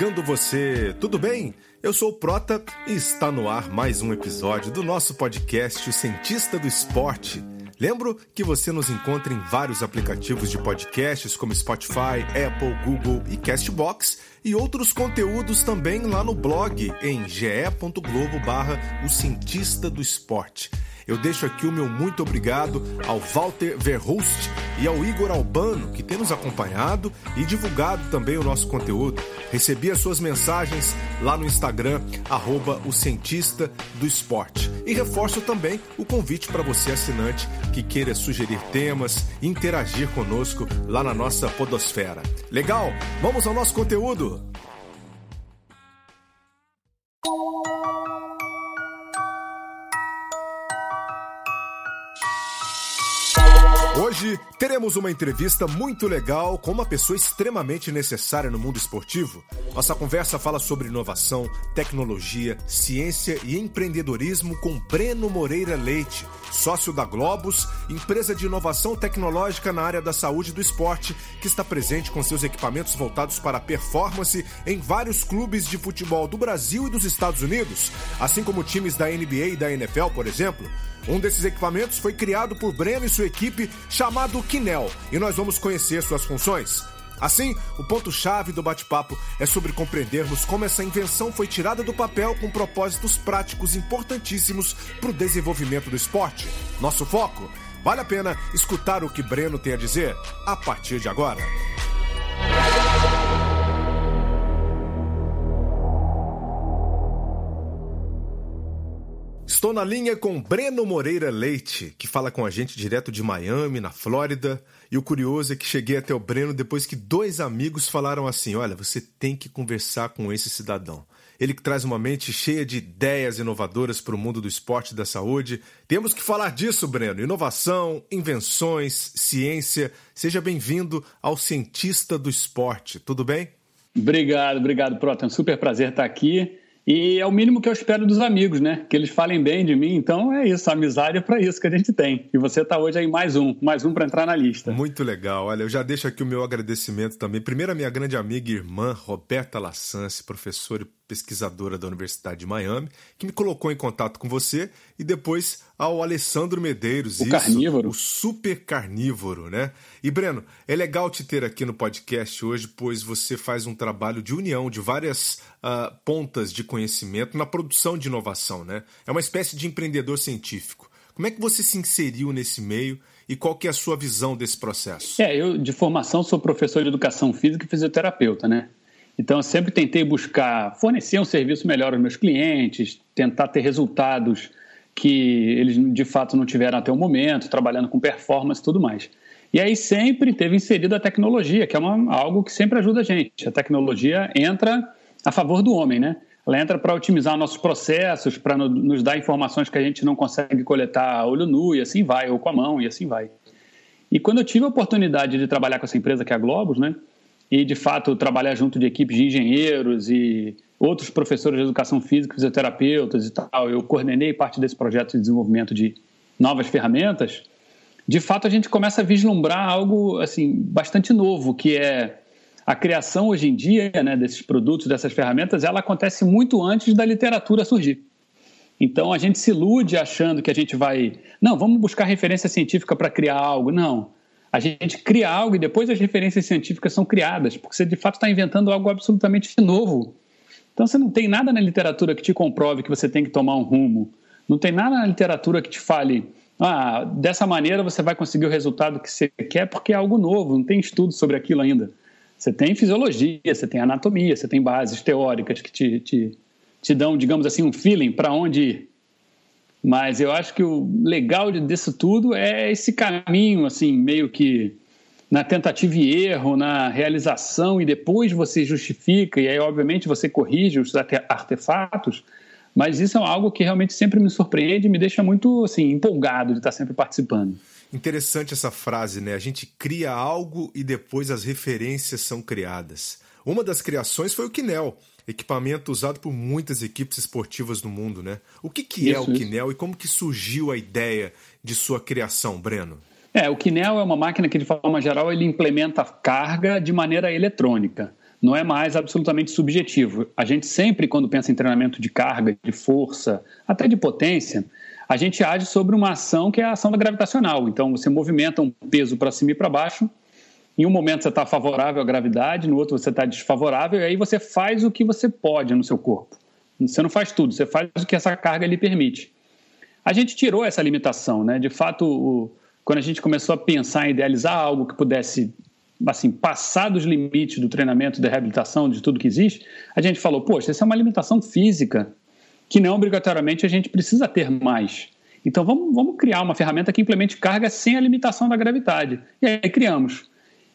chegando você, tudo bem? Eu sou o Prota e está no ar mais um episódio do nosso podcast O Cientista do Esporte. Lembro que você nos encontra em vários aplicativos de podcasts como Spotify, Apple, Google e Castbox e outros conteúdos também lá no blog em ge.globo barra O Cientista do Esporte. Eu deixo aqui o meu muito obrigado ao Walter Verhulst e ao Igor Albano, que tem nos acompanhado e divulgado também o nosso conteúdo. Recebi as suas mensagens lá no Instagram, arroba o cientista do esporte. E reforço também o convite para você, assinante, que queira sugerir temas interagir conosco lá na nossa podosfera. Legal? Vamos ao nosso conteúdo! Teremos uma entrevista muito legal com uma pessoa extremamente necessária no mundo esportivo. Nossa conversa fala sobre inovação, tecnologia, ciência e empreendedorismo com Breno Moreira Leite, sócio da Globus, empresa de inovação tecnológica na área da saúde e do esporte, que está presente com seus equipamentos voltados para a performance em vários clubes de futebol do Brasil e dos Estados Unidos, assim como times da NBA e da NFL, por exemplo. Um desses equipamentos foi criado por Breno e sua equipe, chamado Kinel, e nós vamos conhecer suas funções. Assim, o ponto-chave do bate-papo é sobre compreendermos como essa invenção foi tirada do papel com propósitos práticos importantíssimos para o desenvolvimento do esporte. Nosso foco? Vale a pena escutar o que Breno tem a dizer a partir de agora. Estou na linha com Breno Moreira Leite, que fala com a gente direto de Miami, na Flórida. E o curioso é que cheguei até o Breno depois que dois amigos falaram assim: Olha, você tem que conversar com esse cidadão. Ele que traz uma mente cheia de ideias inovadoras para o mundo do esporte e da saúde. Temos que falar disso, Breno. Inovação, invenções, ciência. Seja bem-vindo ao Cientista do Esporte. Tudo bem? Obrigado, obrigado, Prota. É um super prazer estar aqui. E é o mínimo que eu espero dos amigos, né? Que eles falem bem de mim. Então é isso, a amizade é para isso que a gente tem. E você está hoje aí mais um, mais um para entrar na lista. Muito legal. Olha, eu já deixo aqui o meu agradecimento também. Primeiro a minha grande amiga e irmã, Roberta Lassance, professora e pesquisadora da Universidade de Miami, que me colocou em contato com você, e depois ao Alessandro Medeiros, o isso, carnívoro. o super carnívoro, né? E Breno, é legal te ter aqui no podcast hoje, pois você faz um trabalho de união de várias uh, pontas de conhecimento na produção de inovação, né? É uma espécie de empreendedor científico. Como é que você se inseriu nesse meio e qual que é a sua visão desse processo? É, eu de formação sou professor de educação física e fisioterapeuta, né? Então, eu sempre tentei buscar fornecer um serviço melhor aos meus clientes, tentar ter resultados que eles de fato não tiveram até o momento, trabalhando com performance e tudo mais. E aí sempre teve inserido a tecnologia, que é uma, algo que sempre ajuda a gente. A tecnologia entra a favor do homem, né? Ela entra para otimizar nossos processos, para no, nos dar informações que a gente não consegue coletar a olho nu e assim vai, ou com a mão e assim vai. E quando eu tive a oportunidade de trabalhar com essa empresa que é a Globus, né? E, de fato, trabalhar junto de equipes de engenheiros e outros professores de educação física, fisioterapeutas e tal. Eu coordenei parte desse projeto de desenvolvimento de novas ferramentas. De fato, a gente começa a vislumbrar algo assim bastante novo, que é a criação hoje em dia né, desses produtos, dessas ferramentas, ela acontece muito antes da literatura surgir. Então a gente se ilude achando que a gente vai, não, vamos buscar referência científica para criar algo. Não a gente cria algo e depois as referências científicas são criadas, porque você de fato está inventando algo absolutamente novo. Então você não tem nada na literatura que te comprove que você tem que tomar um rumo. Não tem nada na literatura que te fale, ah, dessa maneira você vai conseguir o resultado que você quer porque é algo novo, não tem estudo sobre aquilo ainda. Você tem fisiologia, você tem anatomia, você tem bases teóricas que te, te, te dão, digamos assim, um feeling para onde ir. Mas eu acho que o legal disso tudo é esse caminho, assim, meio que na tentativa e erro, na realização, e depois você justifica, e aí, obviamente, você corrige os artefatos, mas isso é algo que realmente sempre me surpreende e me deixa muito assim, empolgado de estar sempre participando. Interessante essa frase, né? A gente cria algo e depois as referências são criadas. Uma das criações foi o Kinel, equipamento usado por muitas equipes esportivas no mundo, né? O que, que é o Kinel e como que surgiu a ideia de sua criação, Breno? É, o Kinel é uma máquina que, de forma geral, ele implementa carga de maneira eletrônica. não é mais absolutamente subjetivo. A gente sempre, quando pensa em treinamento de carga, de força, até de potência, a gente age sobre uma ação que é a ação da gravitacional. Então, você movimenta um peso para cima e para baixo. Em um momento você está favorável à gravidade, no outro você está desfavorável, e aí você faz o que você pode no seu corpo. Você não faz tudo, você faz o que essa carga lhe permite. A gente tirou essa limitação, né? De fato, o, quando a gente começou a pensar em idealizar algo que pudesse assim, passar dos limites do treinamento, da reabilitação, de tudo que existe, a gente falou, poxa, essa é uma limitação física que não obrigatoriamente a gente precisa ter mais. Então vamos, vamos criar uma ferramenta que implemente carga sem a limitação da gravidade. E aí criamos.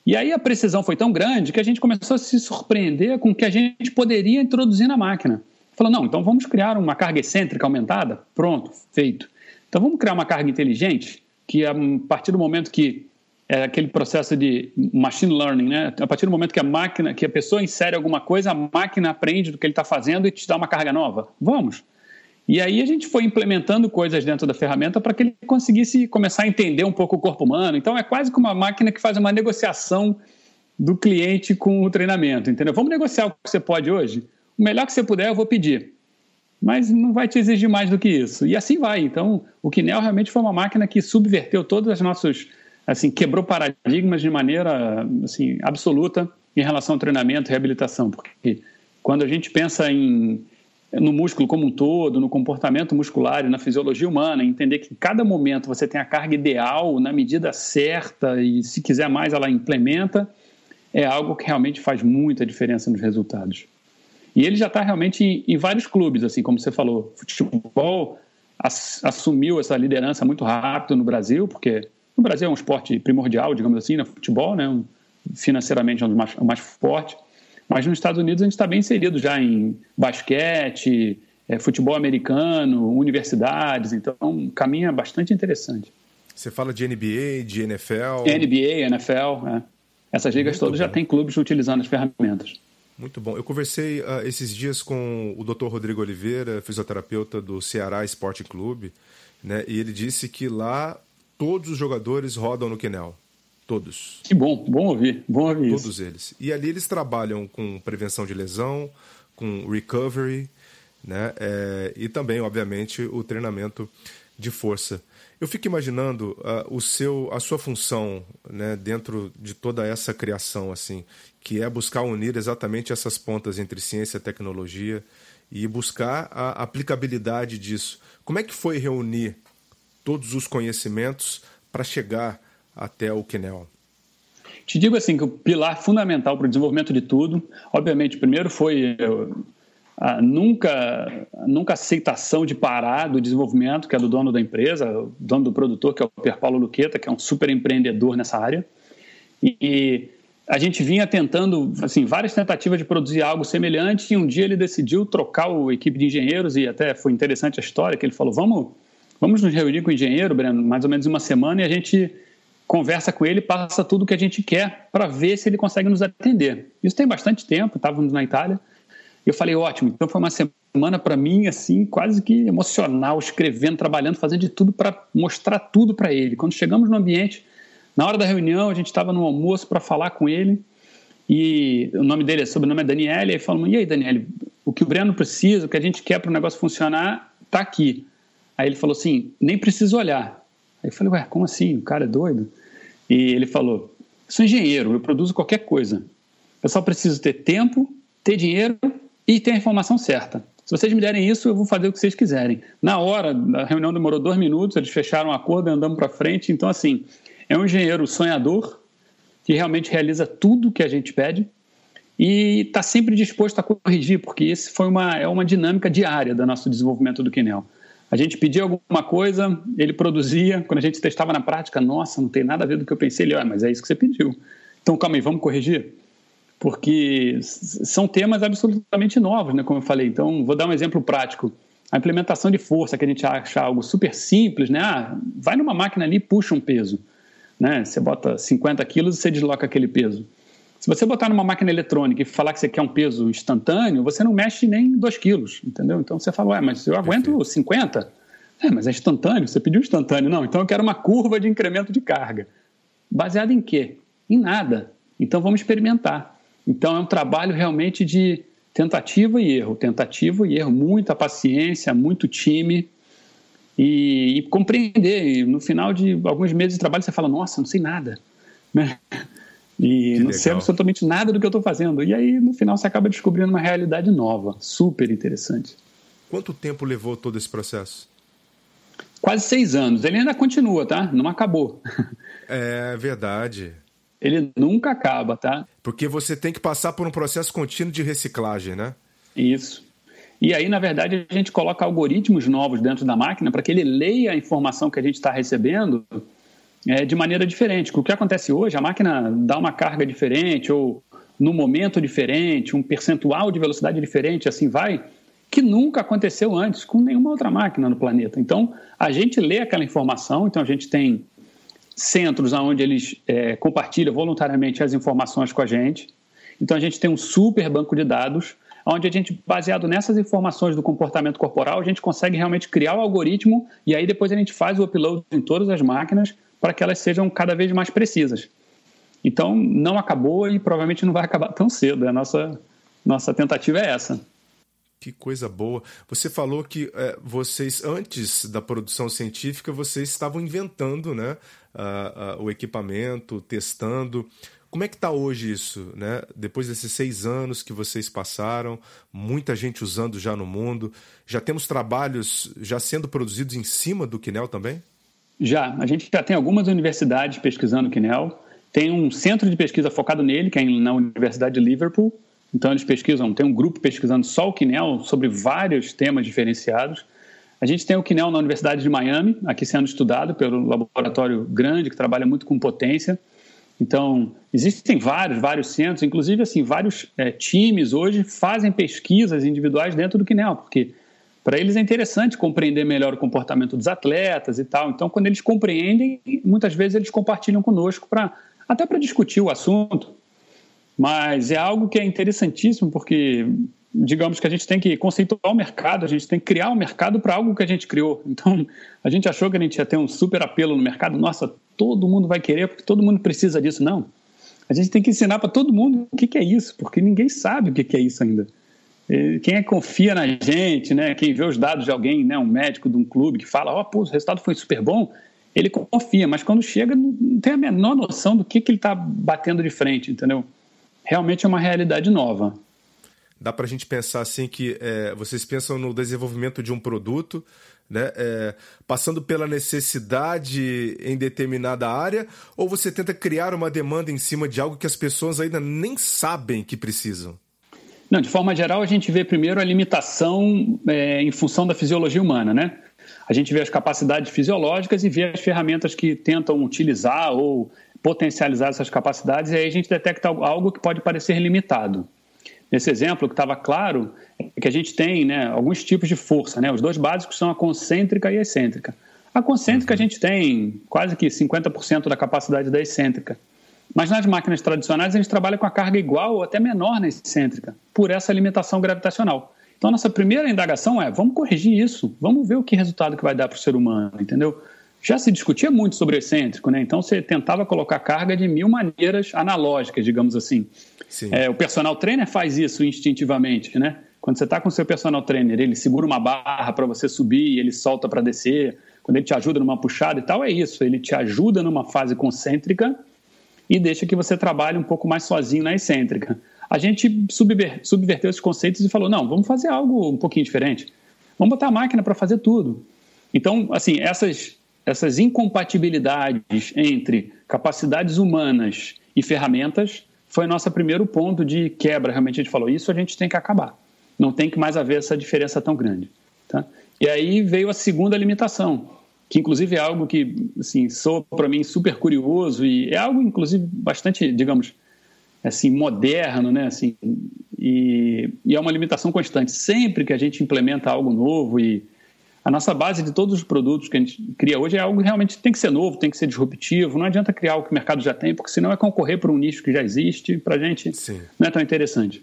E aí a precisão foi tão grande que a gente começou a se surpreender com o que a gente poderia introduzir na máquina. Falou, não, então vamos criar uma carga excêntrica aumentada? Pronto, feito. Então vamos criar uma carga inteligente que a partir do momento que é aquele processo de machine learning, né? A partir do momento que a máquina, que a pessoa insere alguma coisa, a máquina aprende do que ele está fazendo e te dá uma carga nova. Vamos. E aí a gente foi implementando coisas dentro da ferramenta para que ele conseguisse começar a entender um pouco o corpo humano. Então é quase como uma máquina que faz uma negociação do cliente com o treinamento, entendeu? Vamos negociar o que você pode hoje. O melhor que você puder eu vou pedir, mas não vai te exigir mais do que isso. E assim vai. Então o Kinel realmente foi uma máquina que subverteu todas as nossas assim, quebrou paradigmas de maneira assim, absoluta em relação ao treinamento e reabilitação, porque quando a gente pensa em, no músculo como um todo, no comportamento muscular e na fisiologia humana, entender que em cada momento você tem a carga ideal, na medida certa, e se quiser mais ela implementa, é algo que realmente faz muita diferença nos resultados. E ele já está realmente em, em, vários clubes, assim como você falou. Futebol assumiu essa liderança muito rápido no Brasil, porque no Brasil é um esporte primordial, digamos assim, no né? futebol, né? financeiramente é um dos mais, mais fortes. Mas nos Estados Unidos a gente está bem inserido já em basquete, é, futebol americano, universidades, então um caminho é bastante interessante. Você fala de NBA, de NFL? NBA, NFL, é. Essas ligas Muito todas bom. já têm clubes utilizando as ferramentas. Muito bom. Eu conversei uh, esses dias com o Dr. Rodrigo Oliveira, fisioterapeuta do Ceará Esporte Clube, né? E ele disse que lá todos os jogadores rodam no Kenel. Todos. Que bom, bom ouvir, bom ouvir Todos isso. eles. E ali eles trabalham com prevenção de lesão, com recovery, né? É, e também, obviamente, o treinamento de força. Eu fico imaginando uh, o seu, a sua função né, dentro de toda essa criação, assim, que é buscar unir exatamente essas pontas entre ciência e tecnologia e buscar a aplicabilidade disso. Como é que foi reunir todos os conhecimentos para chegar até o Kinel? Te digo assim que o pilar fundamental para o desenvolvimento de tudo, obviamente, primeiro foi a nunca, a nunca aceitação de parar do desenvolvimento, que é do dono da empresa, o dono do produtor, que é o Pier Paulo Luqueta, que é um super empreendedor nessa área. E a gente vinha tentando, assim, várias tentativas de produzir algo semelhante e um dia ele decidiu trocar a equipe de engenheiros e até foi interessante a história que ele falou, vamos Vamos nos reunir com o engenheiro, Breno, mais ou menos uma semana, e a gente conversa com ele, passa tudo o que a gente quer para ver se ele consegue nos atender. Isso tem bastante tempo, estávamos na Itália. E eu falei, ótimo, então foi uma semana para mim, assim, quase que emocional, escrevendo, trabalhando, fazendo de tudo para mostrar tudo para ele. Quando chegamos no ambiente, na hora da reunião, a gente estava no almoço para falar com ele, e o nome dele, o sobrenome é Daniele, e aí falamos, e aí, Daniele, o que o Breno precisa, o que a gente quer para o negócio funcionar, está aqui. Aí ele falou assim: nem preciso olhar. Aí eu falei: ué, como assim? O cara é doido? E ele falou: sou engenheiro, eu produzo qualquer coisa. Eu só preciso ter tempo, ter dinheiro e ter a informação certa. Se vocês me derem isso, eu vou fazer o que vocês quiserem. Na hora, a reunião demorou dois minutos, eles fecharam um acordo e andamos para frente. Então, assim, é um engenheiro sonhador que realmente realiza tudo que a gente pede e está sempre disposto a corrigir, porque isso foi uma, é uma dinâmica diária do nosso desenvolvimento do Kinel. A gente pedia alguma coisa, ele produzia. Quando a gente testava na prática, nossa, não tem nada a ver do que eu pensei. Ele, ah, mas é isso que você pediu. Então, calma aí, vamos corrigir? Porque são temas absolutamente novos, né, como eu falei. Então, vou dar um exemplo prático. A implementação de força, que a gente acha algo super simples, né? Ah, vai numa máquina ali e puxa um peso. Né? Você bota 50 quilos e você desloca aquele peso. Se você botar numa máquina eletrônica e falar que você quer um peso instantâneo, você não mexe nem 2 quilos, entendeu? Então você fala, ué, mas eu aguento Perfeito. 50. É, mas é instantâneo, você pediu instantâneo. Não, então eu quero uma curva de incremento de carga. Baseada em quê? Em nada. Então vamos experimentar. Então é um trabalho realmente de tentativa e erro, tentativa e erro, muita paciência, muito time e, e compreender. E no final de alguns meses de trabalho você fala, nossa, não sei nada, né? E não sei absolutamente nada do que eu estou fazendo. E aí, no final, você acaba descobrindo uma realidade nova, super interessante. Quanto tempo levou todo esse processo? Quase seis anos. Ele ainda continua, tá? Não acabou. É verdade. Ele nunca acaba, tá? Porque você tem que passar por um processo contínuo de reciclagem, né? Isso. E aí, na verdade, a gente coloca algoritmos novos dentro da máquina para que ele leia a informação que a gente está recebendo é, de maneira diferente. O que acontece hoje, a máquina dá uma carga diferente ou no momento diferente, um percentual de velocidade diferente, assim vai, que nunca aconteceu antes com nenhuma outra máquina no planeta. Então, a gente lê aquela informação, então a gente tem centros onde eles é, compartilham voluntariamente as informações com a gente. Então, a gente tem um super banco de dados, onde a gente, baseado nessas informações do comportamento corporal, a gente consegue realmente criar o algoritmo e aí depois a gente faz o upload em todas as máquinas para que elas sejam cada vez mais precisas. Então, não acabou e provavelmente não vai acabar tão cedo. A nossa, nossa tentativa é essa. Que coisa boa. Você falou que é, vocês, antes da produção científica, vocês estavam inventando né, o equipamento, testando. Como é que está hoje isso? Né? Depois desses seis anos que vocês passaram, muita gente usando já no mundo, já temos trabalhos já sendo produzidos em cima do Quinel também? Já, a gente já tem algumas universidades pesquisando o Quinel. Tem um centro de pesquisa focado nele, que é na Universidade de Liverpool. Então eles pesquisam, tem um grupo pesquisando só o Quinel sobre vários temas diferenciados. A gente tem o Quinel na Universidade de Miami, aqui sendo estudado pelo laboratório grande que trabalha muito com potência. Então, existem vários, vários centros, inclusive assim, vários é, times hoje fazem pesquisas individuais dentro do Quinel, porque para eles é interessante compreender melhor o comportamento dos atletas e tal. Então, quando eles compreendem, muitas vezes eles compartilham conosco para até para discutir o assunto. Mas é algo que é interessantíssimo porque digamos que a gente tem que conceituar o mercado, a gente tem que criar o um mercado para algo que a gente criou. Então, a gente achou que a gente ia ter um super apelo no mercado, nossa, todo mundo vai querer porque todo mundo precisa disso. Não. A gente tem que ensinar para todo mundo o que, é isso, porque ninguém sabe o que é isso ainda. Quem é que confia na gente, né? Quem vê os dados de alguém, né? Um médico de um clube que fala, ó, oh, pô, o resultado foi super bom, ele confia, mas quando chega não tem a menor noção do que, que ele está batendo de frente, entendeu? Realmente é uma realidade nova. Dá para a gente pensar assim que é, vocês pensam no desenvolvimento de um produto, né, é, passando pela necessidade em determinada área, ou você tenta criar uma demanda em cima de algo que as pessoas ainda nem sabem que precisam? Não, de forma geral, a gente vê primeiro a limitação é, em função da fisiologia humana, né? A gente vê as capacidades fisiológicas e vê as ferramentas que tentam utilizar ou potencializar essas capacidades, e aí a gente detecta algo que pode parecer limitado. Nesse exemplo, o que estava claro é que a gente tem né, alguns tipos de força. Né? Os dois básicos são a concêntrica e a excêntrica. A concêntrica a gente tem quase que 50% da capacidade da excêntrica. Mas nas máquinas tradicionais a gente trabalha com a carga igual ou até menor na excêntrica, por essa limitação gravitacional. Então, nossa primeira indagação é: vamos corrigir isso, vamos ver o que resultado que vai dar para o ser humano, entendeu? Já se discutia muito sobre excêntrico, né? Então você tentava colocar carga de mil maneiras analógicas, digamos assim. É, o personal trainer faz isso instintivamente, né? Quando você está com o seu personal trainer, ele segura uma barra para você subir, ele solta para descer. Quando ele te ajuda numa puxada e tal, é isso. Ele te ajuda numa fase concêntrica e deixa que você trabalhe um pouco mais sozinho na excêntrica. A gente subverteu esses conceitos e falou: não, vamos fazer algo um pouquinho diferente. Vamos botar a máquina para fazer tudo. Então, assim, essas, essas incompatibilidades entre capacidades humanas e ferramentas foi nosso primeiro ponto de quebra. Realmente a gente falou: isso a gente tem que acabar. Não tem que mais haver essa diferença tão grande. Tá? E aí veio a segunda limitação, que inclusive é algo que assim soa para mim super curioso e é algo inclusive bastante, digamos, assim moderno, né? Assim, e, e é uma limitação constante. Sempre que a gente implementa algo novo e a nossa base de todos os produtos que a gente cria hoje é algo que realmente tem que ser novo, tem que ser disruptivo. Não adianta criar algo que o mercado já tem, porque senão é concorrer por um nicho que já existe. Para a gente Sim. não é tão interessante.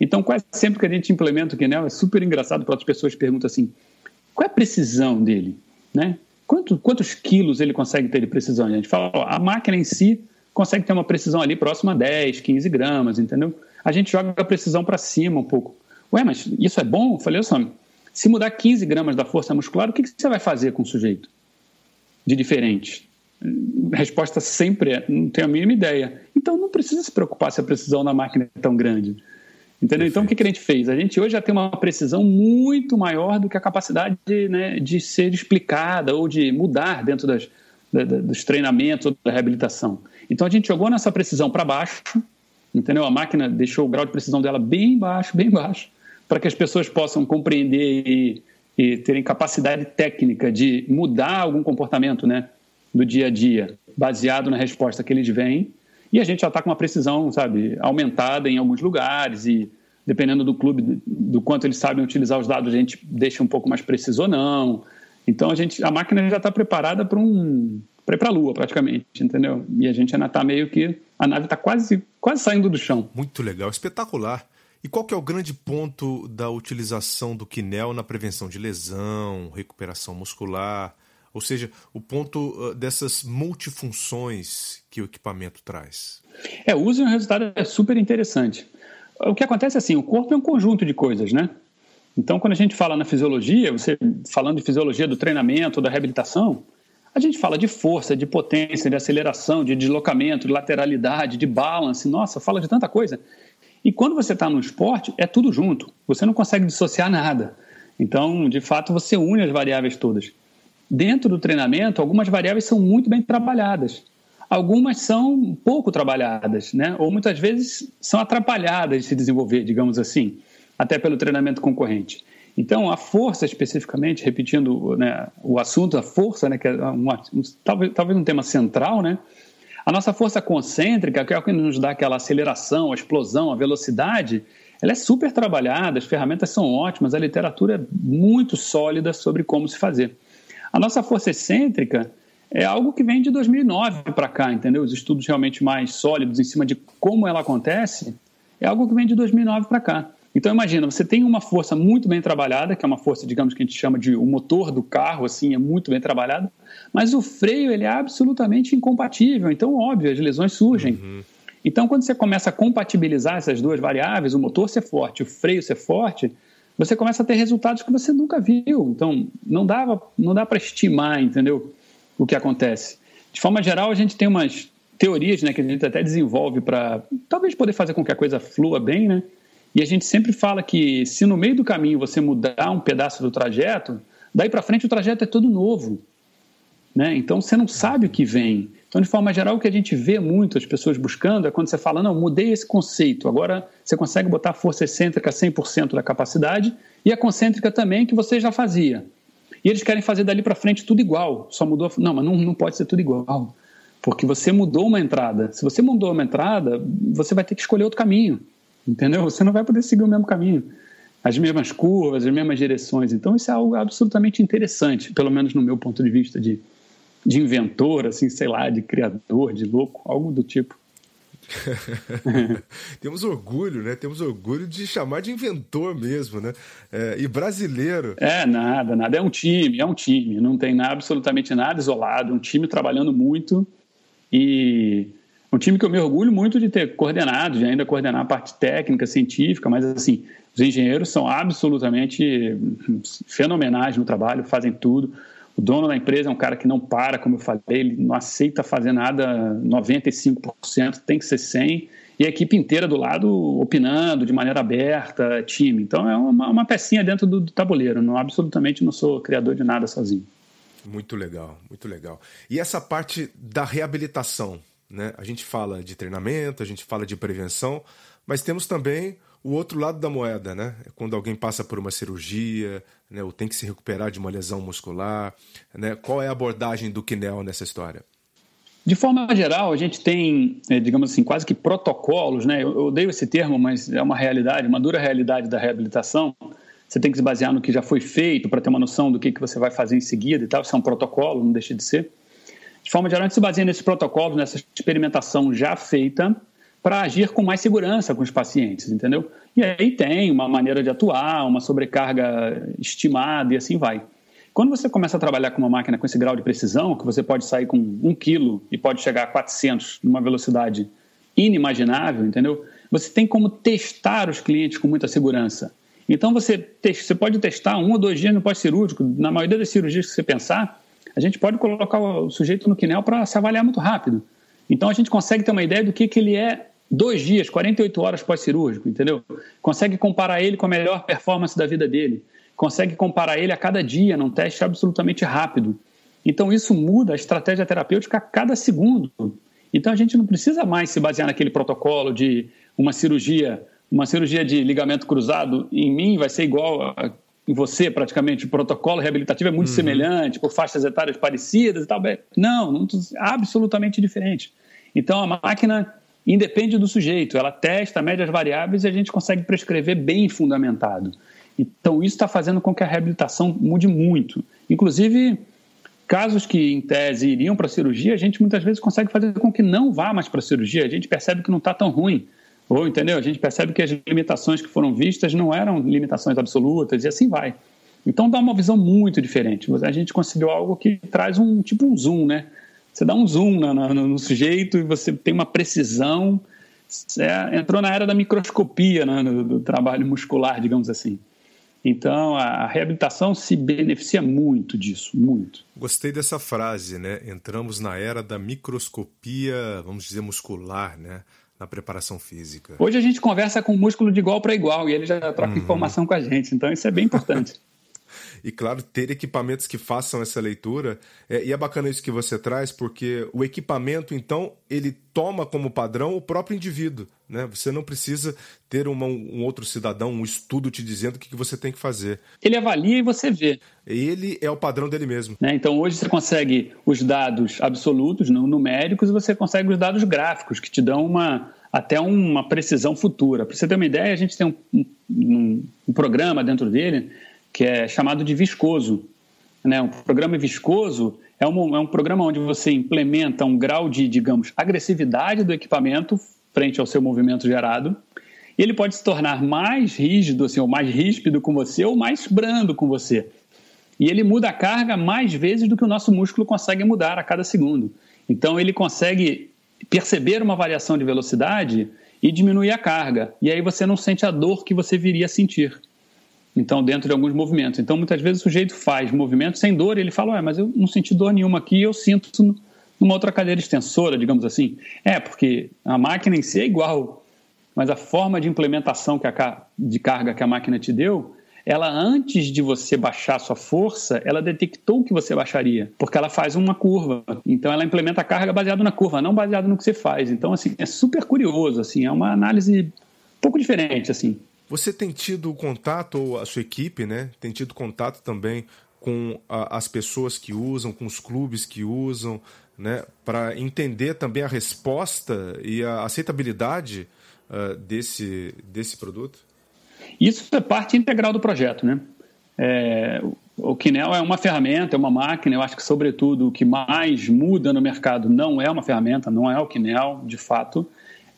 Então, quase sempre que a gente implementa o Kinel, é super engraçado para outras pessoas perguntam assim: qual é a precisão dele? Né? Quanto, quantos quilos ele consegue ter de precisão? A gente fala, ó, a máquina em si consegue ter uma precisão ali próxima a 10, 15 gramas, entendeu? a gente joga a precisão para cima um pouco. Ué, mas isso é bom? Eu falei, só, se mudar 15 gramas da força muscular, o que, que você vai fazer com o sujeito de diferente? A resposta sempre é, não tenho a mínima ideia. Então não precisa se preocupar se a precisão da máquina é tão grande. Entendeu? Então, o que, que a gente fez? A gente hoje já tem uma precisão muito maior do que a capacidade de, né, de ser explicada ou de mudar dentro das, da, dos treinamentos ou da reabilitação. Então, a gente jogou nessa precisão para baixo, entendeu? A máquina deixou o grau de precisão dela bem baixo, bem baixo, para que as pessoas possam compreender e, e terem capacidade técnica de mudar algum comportamento né, do dia a dia, baseado na resposta que eles veem e a gente já está com uma precisão, sabe, aumentada em alguns lugares e dependendo do clube, do quanto eles sabem utilizar os dados, a gente deixa um pouco mais preciso ou não. Então a gente, a máquina já está preparada para um para ir para a Lua praticamente, entendeu? E a gente ainda está meio que a nave está quase quase saindo do chão. Muito legal, espetacular. E qual que é o grande ponto da utilização do Kinel na prevenção de lesão, recuperação muscular? Ou seja, o ponto uh, dessas multifunções que o equipamento traz. É, o uso e o resultado é super interessante. O que acontece é assim, o corpo é um conjunto de coisas, né? Então, quando a gente fala na fisiologia, você falando de fisiologia do treinamento, da reabilitação, a gente fala de força, de potência, de aceleração, de deslocamento, de lateralidade, de balance, nossa, fala de tanta coisa. E quando você está no esporte, é tudo junto. Você não consegue dissociar nada. Então, de fato, você une as variáveis todas. Dentro do treinamento, algumas variáveis são muito bem trabalhadas. Algumas são pouco trabalhadas, né? ou muitas vezes são atrapalhadas de se desenvolver, digamos assim, até pelo treinamento concorrente. Então, a força especificamente, repetindo né, o assunto, a força, né, que é um, talvez, talvez um tema central, né? a nossa força concêntrica, que é o que nos dá aquela aceleração, a explosão, a velocidade, ela é super trabalhada, as ferramentas são ótimas, a literatura é muito sólida sobre como se fazer. A nossa força excêntrica é algo que vem de 2009 para cá, entendeu? Os estudos realmente mais sólidos em cima de como ela acontece é algo que vem de 2009 para cá. Então imagina, você tem uma força muito bem trabalhada, que é uma força, digamos que a gente chama de o motor do carro, assim, é muito bem trabalhado, mas o freio ele é absolutamente incompatível. Então, óbvio, as lesões surgem. Uhum. Então, quando você começa a compatibilizar essas duas variáveis, o motor ser forte, o freio ser forte, você começa a ter resultados que você nunca viu. Então, não, dava, não dá para estimar, entendeu? O que acontece. De forma geral, a gente tem umas teorias né, que a gente até desenvolve para talvez poder fazer com que a coisa flua bem, né? E a gente sempre fala que se no meio do caminho você mudar um pedaço do trajeto, daí para frente o trajeto é todo novo. Né? Então você não sabe o que vem. Então, de forma geral, o que a gente vê muito as pessoas buscando é quando você fala, não, mudei esse conceito, agora você consegue botar a força excêntrica 100% da capacidade e a concêntrica também, que você já fazia. E eles querem fazer dali para frente tudo igual, só mudou. Não, mas não, não pode ser tudo igual, porque você mudou uma entrada. Se você mudou uma entrada, você vai ter que escolher outro caminho, entendeu? Você não vai poder seguir o mesmo caminho, as mesmas curvas, as mesmas direções. Então, isso é algo absolutamente interessante, pelo menos no meu ponto de vista de de inventor, assim, sei lá, de criador, de louco, algo do tipo. Temos orgulho, né? Temos orgulho de chamar de inventor mesmo, né? É, e brasileiro. É, nada, nada. É um time, é um time. Não tem nada, absolutamente nada isolado. Um time trabalhando muito e um time que eu me orgulho muito de ter coordenado, de ainda coordenar a parte técnica, científica, mas assim, os engenheiros são absolutamente fenomenais no trabalho, fazem tudo. O dono da empresa é um cara que não para, como eu falei, ele não aceita fazer nada 95%, tem que ser 100%, e a equipe inteira do lado opinando de maneira aberta, time. Então é uma, uma pecinha dentro do, do tabuleiro, não, absolutamente não sou criador de nada sozinho. Muito legal, muito legal. E essa parte da reabilitação, né? A gente fala de treinamento, a gente fala de prevenção, mas temos também o outro lado da moeda, né? É quando alguém passa por uma cirurgia, né? ou tem que se recuperar de uma lesão muscular, né? Qual é a abordagem do Kinel nessa história? De forma geral, a gente tem, é, digamos assim, quase que protocolos, né? Eu odeio esse termo, mas é uma realidade, uma dura realidade da reabilitação. Você tem que se basear no que já foi feito para ter uma noção do que, que você vai fazer em seguida e tal. Isso é um protocolo, não deixa de ser. De forma geral, a gente se baseia nesses protocolos, nessa experimentação já feita, para agir com mais segurança com os pacientes, entendeu? E aí tem uma maneira de atuar, uma sobrecarga estimada e assim vai. Quando você começa a trabalhar com uma máquina com esse grau de precisão, que você pode sair com um quilo e pode chegar a 400 numa velocidade inimaginável, entendeu? você tem como testar os clientes com muita segurança. Então você, você pode testar um ou dois dias no pós-cirúrgico. Na maioria das cirurgias que você pensar, a gente pode colocar o sujeito no quinel para se avaliar muito rápido. Então a gente consegue ter uma ideia do que, que ele é dois dias, 48 horas pós-cirúrgico, entendeu? Consegue comparar ele com a melhor performance da vida dele. Consegue comparar ele a cada dia num teste absolutamente rápido. Então isso muda a estratégia terapêutica a cada segundo. Então a gente não precisa mais se basear naquele protocolo de uma cirurgia uma cirurgia de ligamento cruzado em mim vai ser igual a, em você, praticamente. O protocolo reabilitativo é muito uhum. semelhante, por faixas etárias parecidas e tal. Não, não, absolutamente diferente. Então, a máquina independe do sujeito, ela testa médias variáveis e a gente consegue prescrever bem fundamentado. Então, isso está fazendo com que a reabilitação mude muito. Inclusive, casos que, em tese, iriam para a cirurgia, a gente muitas vezes consegue fazer com que não vá mais para a cirurgia. A gente percebe que não está tão ruim. Ou, entendeu? A gente percebe que as limitações que foram vistas não eram limitações absolutas e assim vai. Então dá uma visão muito diferente. A gente conseguiu algo que traz um tipo um zoom, né? Você dá um zoom no, no, no sujeito e você tem uma precisão. É, entrou na era da microscopia né, do, do, trabalho muscular, digamos assim. Então a, a reabilitação se beneficia muito disso, muito. Gostei dessa frase, né? Entramos na era da microscopia, vamos dizer, muscular, né? na preparação física. Hoje a gente conversa com o músculo de igual para igual e ele já troca uhum. informação com a gente, então isso é bem importante. e claro, ter equipamentos que façam essa leitura. É, e é bacana isso que você traz, porque o equipamento, então, ele toma como padrão o próprio indivíduo. Né? Você não precisa ter uma, um outro cidadão, um estudo te dizendo o que, que você tem que fazer. Ele avalia e você vê. Ele é o padrão dele mesmo. Né? Então, hoje você consegue os dados absolutos, não numéricos, e você consegue os dados gráficos, que te dão uma, até uma precisão futura. Para você ter uma ideia, a gente tem um, um, um programa dentro dele que é chamado de viscoso. Né? Um programa viscoso é um, é um programa onde você implementa um grau de, digamos, agressividade do equipamento frente ao seu movimento gerado. E ele pode se tornar mais rígido, assim, ou mais ríspido com você, ou mais brando com você. E ele muda a carga mais vezes do que o nosso músculo consegue mudar a cada segundo. Então ele consegue perceber uma variação de velocidade e diminuir a carga. E aí você não sente a dor que você viria a sentir. Então, dentro de alguns movimentos. Então, muitas vezes o sujeito faz movimentos sem dor e ele fala, Ué, mas eu não senti dor nenhuma aqui, eu sinto numa outra cadeira extensora, digamos assim. É, porque a máquina em si é igual, mas a forma de implementação que a, de carga que a máquina te deu, ela antes de você baixar sua força, ela detectou que você baixaria, porque ela faz uma curva. Então ela implementa a carga baseada na curva, não baseada no que você faz. Então assim, é super curioso, assim, é uma análise um pouco diferente, assim. Você tem tido contato, ou a sua equipe, né, tem tido contato também com a, as pessoas que usam, com os clubes que usam, né, para entender também a resposta e a aceitabilidade uh, desse, desse produto? Isso é parte integral do projeto, né? É, o Kinel é uma ferramenta, é uma máquina. Eu acho que, sobretudo, o que mais muda no mercado não é uma ferramenta, não é o Kinel, de fato.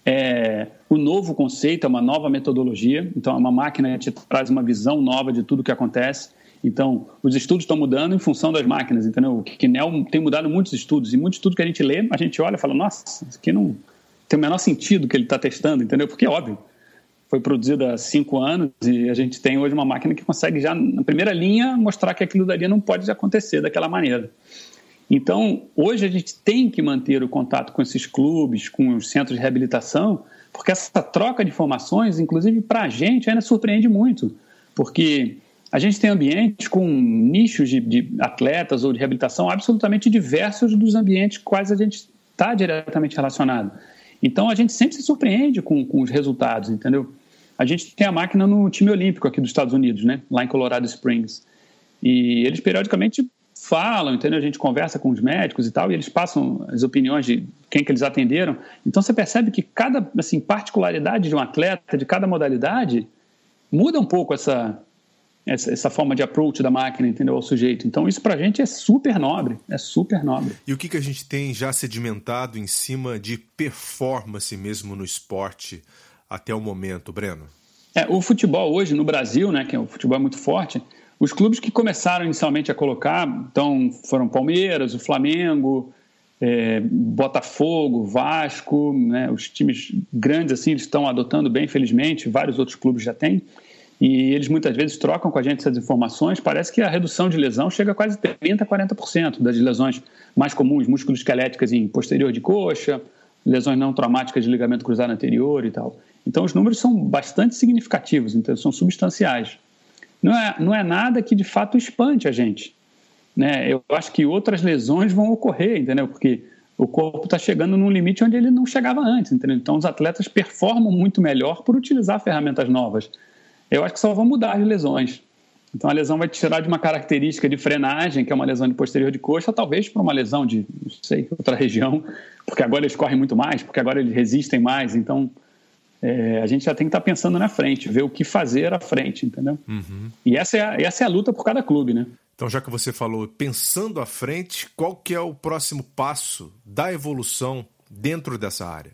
É o novo conceito, é uma nova metodologia. Então, é uma máquina que te traz uma visão nova de tudo que acontece. Então, os estudos estão mudando em função das máquinas, entendeu? O Kinel tem mudado muitos estudos. E muitos estudos que a gente lê, a gente olha e fala, nossa, isso aqui não tem o menor sentido que ele está testando, entendeu? Porque é óbvio foi produzida há cinco anos e a gente tem hoje uma máquina que consegue já na primeira linha mostrar que aquilo dali não pode acontecer daquela maneira. Então, hoje a gente tem que manter o contato com esses clubes, com os centros de reabilitação, porque essa troca de informações, inclusive para a gente, ainda surpreende muito, porque a gente tem ambientes com nichos de, de atletas ou de reabilitação absolutamente diversos dos ambientes quais a gente está diretamente relacionado. Então a gente sempre se surpreende com, com os resultados, entendeu? A gente tem a máquina no time olímpico aqui dos Estados Unidos, né? Lá em Colorado Springs. E eles periodicamente falam, entendeu? A gente conversa com os médicos e tal, e eles passam as opiniões de quem que eles atenderam. Então você percebe que cada assim, particularidade de um atleta, de cada modalidade, muda um pouco essa, essa, essa, forma de approach da máquina, entendeu? Ao sujeito. Então, isso para a gente é super nobre, é super nobre. E o que, que a gente tem já sedimentado em cima de performance mesmo no esporte? até o momento, Breno? É, o futebol hoje no Brasil, né, que é o futebol é muito forte, os clubes que começaram inicialmente a colocar, então foram Palmeiras, o Flamengo, é, Botafogo, Vasco, né, os times grandes assim eles estão adotando bem, felizmente, vários outros clubes já têm. E eles muitas vezes trocam com a gente essas informações. Parece que a redução de lesão chega a quase 30%, 40% das lesões mais comuns, musculoesqueléticas em posterior de coxa, lesões não traumáticas de ligamento cruzado anterior e tal. Então, os números são bastante significativos, então são substanciais. Não é, não é nada que de fato espante a gente. Né? Eu acho que outras lesões vão ocorrer, entendeu? Porque o corpo está chegando num limite onde ele não chegava antes, entendeu? Então, os atletas performam muito melhor por utilizar ferramentas novas. Eu acho que só vão mudar as lesões. Então, a lesão vai tirar de uma característica de frenagem, que é uma lesão de posterior de coxa, talvez para uma lesão de, não sei, outra região, porque agora eles correm muito mais, porque agora eles resistem mais. Então, é, a gente já tem que estar tá pensando na frente, ver o que fazer à frente, entendeu? Uhum. E essa é, a, essa é a luta por cada clube, né? Então, já que você falou pensando à frente, qual que é o próximo passo da evolução dentro dessa área?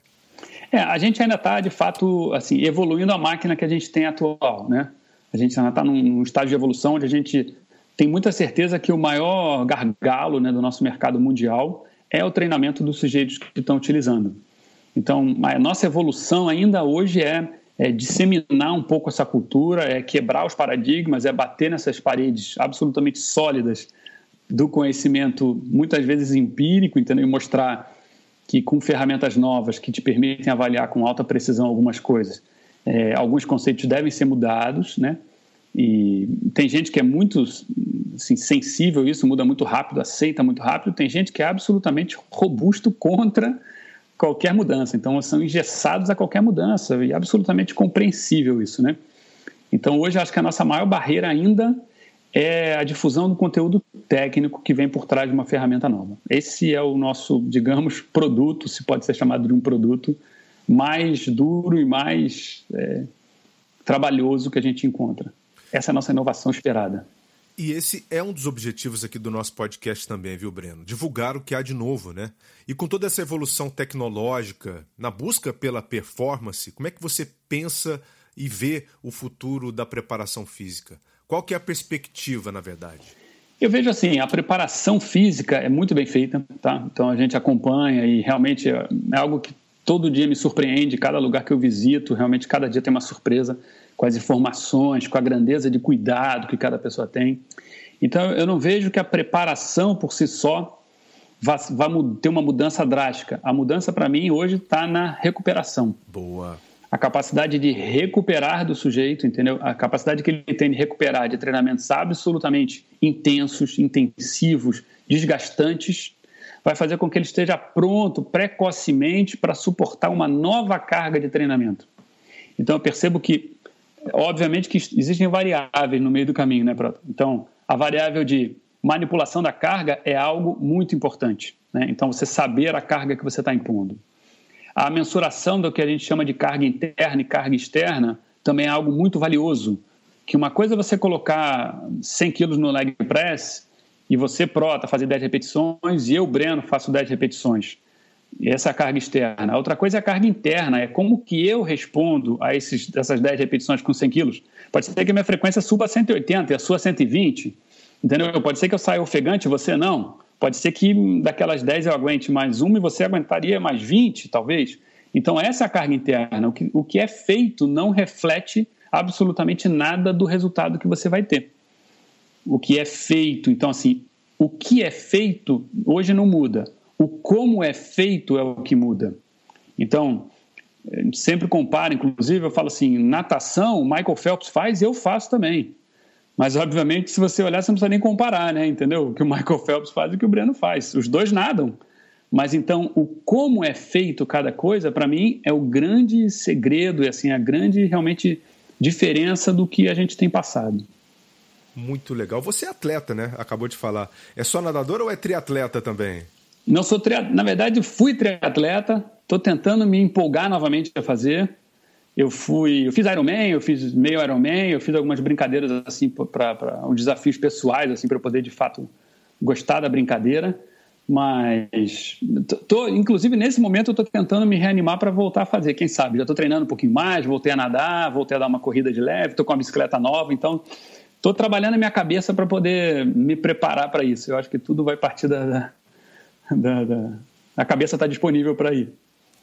É, a gente ainda está, de fato, assim, evoluindo a máquina que a gente tem atual, né? A gente ainda está num, num estágio de evolução onde a gente tem muita certeza que o maior gargalo né, do nosso mercado mundial é o treinamento dos sujeitos que estão utilizando. Então, a nossa evolução ainda hoje é, é, disseminar um pouco essa cultura, é quebrar os paradigmas, é bater nessas paredes absolutamente sólidas do conhecimento, muitas vezes empírico, entendeu? e mostrar que com ferramentas novas que te permitem avaliar com alta precisão algumas coisas, é, alguns conceitos devem ser mudados, né? E tem gente que é muito assim, sensível isso, muda muito rápido, aceita muito rápido. Tem gente que é absolutamente robusto contra qualquer mudança. Então, são engessados a qualquer mudança e é absolutamente compreensível isso, né? Então, hoje, acho que a nossa maior barreira ainda é a difusão do conteúdo técnico que vem por trás de uma ferramenta nova. Esse é o nosso, digamos, produto, se pode ser chamado de um produto, mais duro e mais é, trabalhoso que a gente encontra. Essa é a nossa inovação esperada. E esse é um dos objetivos aqui do nosso podcast também, viu, Breno? Divulgar o que há de novo, né? E com toda essa evolução tecnológica, na busca pela performance, como é que você pensa e vê o futuro da preparação física? Qual que é a perspectiva, na verdade? Eu vejo assim, a preparação física é muito bem feita, tá? Então a gente acompanha e realmente é algo que todo dia me surpreende, cada lugar que eu visito, realmente cada dia tem uma surpresa com as informações, com a grandeza de cuidado que cada pessoa tem. Então, eu não vejo que a preparação por si só vá, vá ter uma mudança drástica. A mudança, para mim, hoje está na recuperação. Boa. A capacidade de recuperar do sujeito, entendeu? A capacidade que ele tem de recuperar de treinamentos absolutamente intensos, intensivos, desgastantes, vai fazer com que ele esteja pronto precocemente para suportar uma nova carga de treinamento. Então, eu percebo que Obviamente que existem variáveis no meio do caminho, né, Proto? Então, a variável de manipulação da carga é algo muito importante. Né? Então, você saber a carga que você está impondo. A mensuração do que a gente chama de carga interna e carga externa também é algo muito valioso. Que uma coisa é você colocar 100 quilos no leg press e você, Prota, fazer 10 repetições e eu, Breno, faço 10 repetições. Essa é a carga externa. A outra coisa é a carga interna, é como que eu respondo a esses, essas 10 repetições com 100 quilos. Pode ser que a minha frequência suba a 180 e a sua 120, entendeu? Pode ser que eu saia ofegante e você não. Pode ser que daquelas 10 eu aguente mais uma e você aguentaria mais 20, talvez. Então, essa é a carga interna. O que, o que é feito não reflete absolutamente nada do resultado que você vai ter. O que é feito, então, assim, o que é feito hoje não muda o como é feito é o que muda. Então, sempre compara, inclusive eu falo assim, natação, Michael Phelps faz eu faço também. Mas, obviamente, se você olhar, você não precisa nem comparar, né? Entendeu? O que o Michael Phelps faz e o que o Breno faz. Os dois nadam. Mas, então, o como é feito cada coisa, para mim, é o grande segredo e, assim, a grande, realmente, diferença do que a gente tem passado. Muito legal. Você é atleta, né? Acabou de falar. É só nadador ou é triatleta também? Não sou triatleta. Na verdade, fui triatleta. Estou tentando me empolgar novamente a fazer. Eu fui, eu fiz Ironman, eu fiz meio Ironman, eu fiz algumas brincadeiras assim para uns desafios pessoais assim para poder de fato gostar da brincadeira. Mas, tô, inclusive nesse momento, eu estou tentando me reanimar para voltar a fazer. Quem sabe? Já estou treinando um pouquinho mais, voltei a nadar, voltei a dar uma corrida de leve, estou com uma bicicleta nova, então estou trabalhando a minha cabeça para poder me preparar para isso. Eu acho que tudo vai partir da, da, da, a cabeça está disponível para ir.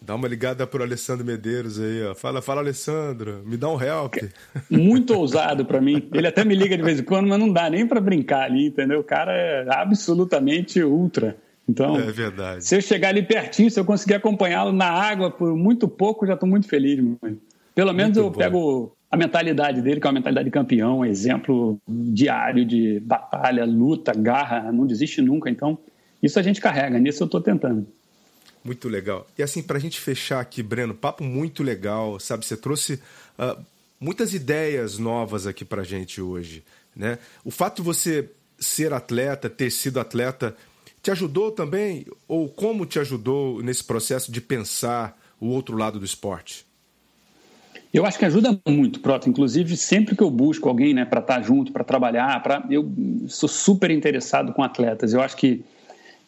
Dá uma ligada pro Alessandro Medeiros aí, ó. Fala, fala, Alessandro, me dá um help. Muito ousado para mim. Ele até me liga de vez em quando, mas não dá nem para brincar ali, entendeu? O cara é absolutamente ultra. Então, é verdade. se eu chegar ali pertinho, se eu conseguir acompanhá-lo na água por muito pouco, já estou muito feliz. Mano. Pelo menos muito eu bom. pego a mentalidade dele, que é uma mentalidade de campeão, exemplo diário de batalha, luta, garra, não desiste nunca. Então, isso a gente carrega, nisso eu estou tentando. Muito legal. E assim, para a gente fechar aqui, Breno, papo muito legal, sabe? Você trouxe uh, muitas ideias novas aqui para a gente hoje, né? O fato de você ser atleta, ter sido atleta, te ajudou também? Ou como te ajudou nesse processo de pensar o outro lado do esporte? Eu acho que ajuda muito, Proto. Inclusive, sempre que eu busco alguém né, para estar tá junto, para trabalhar, pra... eu sou super interessado com atletas. Eu acho que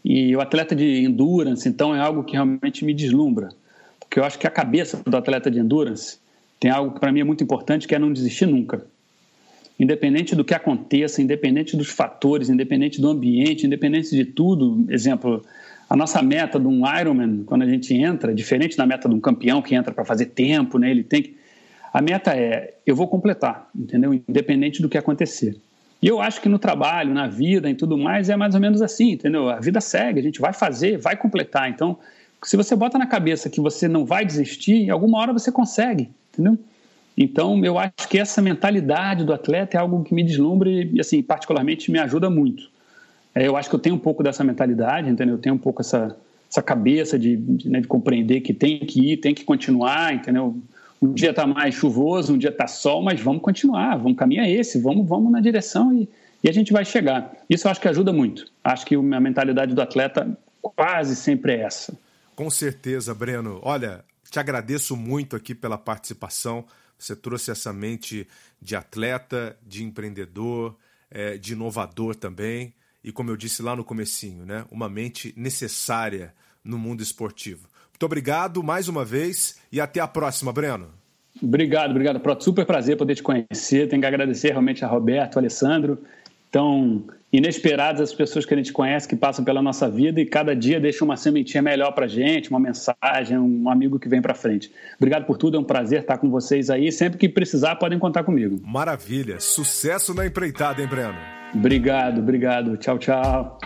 e o atleta de endurance, então, é algo que realmente me deslumbra. Porque eu acho que a cabeça do atleta de endurance tem algo que para mim é muito importante, que é não desistir nunca. Independente do que aconteça, independente dos fatores, independente do ambiente, independente de tudo. Exemplo, a nossa meta de um Ironman, quando a gente entra, diferente da meta de um campeão que entra para fazer tempo, né? Ele tem que... A meta é, eu vou completar, entendeu? Independente do que acontecer. E eu acho que no trabalho, na vida e tudo mais, é mais ou menos assim, entendeu? A vida segue, a gente vai fazer, vai completar. Então, se você bota na cabeça que você não vai desistir, em alguma hora você consegue, entendeu? Então, eu acho que essa mentalidade do atleta é algo que me deslumbra e, assim, particularmente me ajuda muito. É, eu acho que eu tenho um pouco dessa mentalidade, entendeu? Eu tenho um pouco essa, essa cabeça de, de, né, de compreender que tem que ir, tem que continuar, entendeu? Um dia está mais chuvoso, um dia está sol, mas vamos continuar, vamos caminhar esse, vamos, vamos na direção e, e a gente vai chegar. Isso eu acho que ajuda muito. Acho que a mentalidade do atleta quase sempre é essa. Com certeza, Breno. Olha, te agradeço muito aqui pela participação. Você trouxe essa mente de atleta, de empreendedor, é, de inovador também. E como eu disse lá no comecinho, né, uma mente necessária no mundo esportivo. Muito obrigado mais uma vez e até a próxima, Breno. Obrigado, obrigado, Proto. Super prazer poder te conhecer. Tenho que agradecer realmente a Roberto, a Alessandro. Tão inesperadas as pessoas que a gente conhece, que passam pela nossa vida e cada dia deixam uma sementinha melhor para gente, uma mensagem, um amigo que vem para frente. Obrigado por tudo, é um prazer estar com vocês aí. Sempre que precisar, podem contar comigo. Maravilha. Sucesso na empreitada, hein, Breno? Obrigado, obrigado. Tchau, tchau.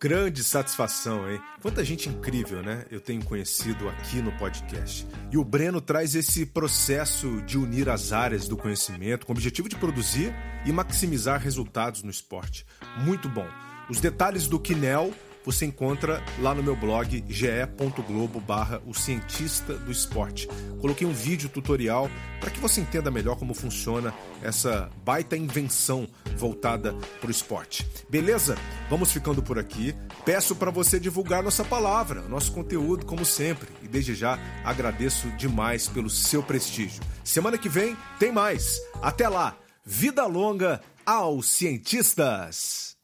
Grande satisfação, hein? Quanta gente incrível, né? Eu tenho conhecido aqui no podcast. E o Breno traz esse processo de unir as áreas do conhecimento com o objetivo de produzir e maximizar resultados no esporte. Muito bom. Os detalhes do Kinel você encontra lá no meu blog ge.globo barra o cientista do esporte. Coloquei um vídeo tutorial para que você entenda melhor como funciona essa baita invenção voltada para o esporte. Beleza? Vamos ficando por aqui. Peço para você divulgar nossa palavra, nosso conteúdo, como sempre. E desde já agradeço demais pelo seu prestígio. Semana que vem tem mais. Até lá! Vida longa aos cientistas!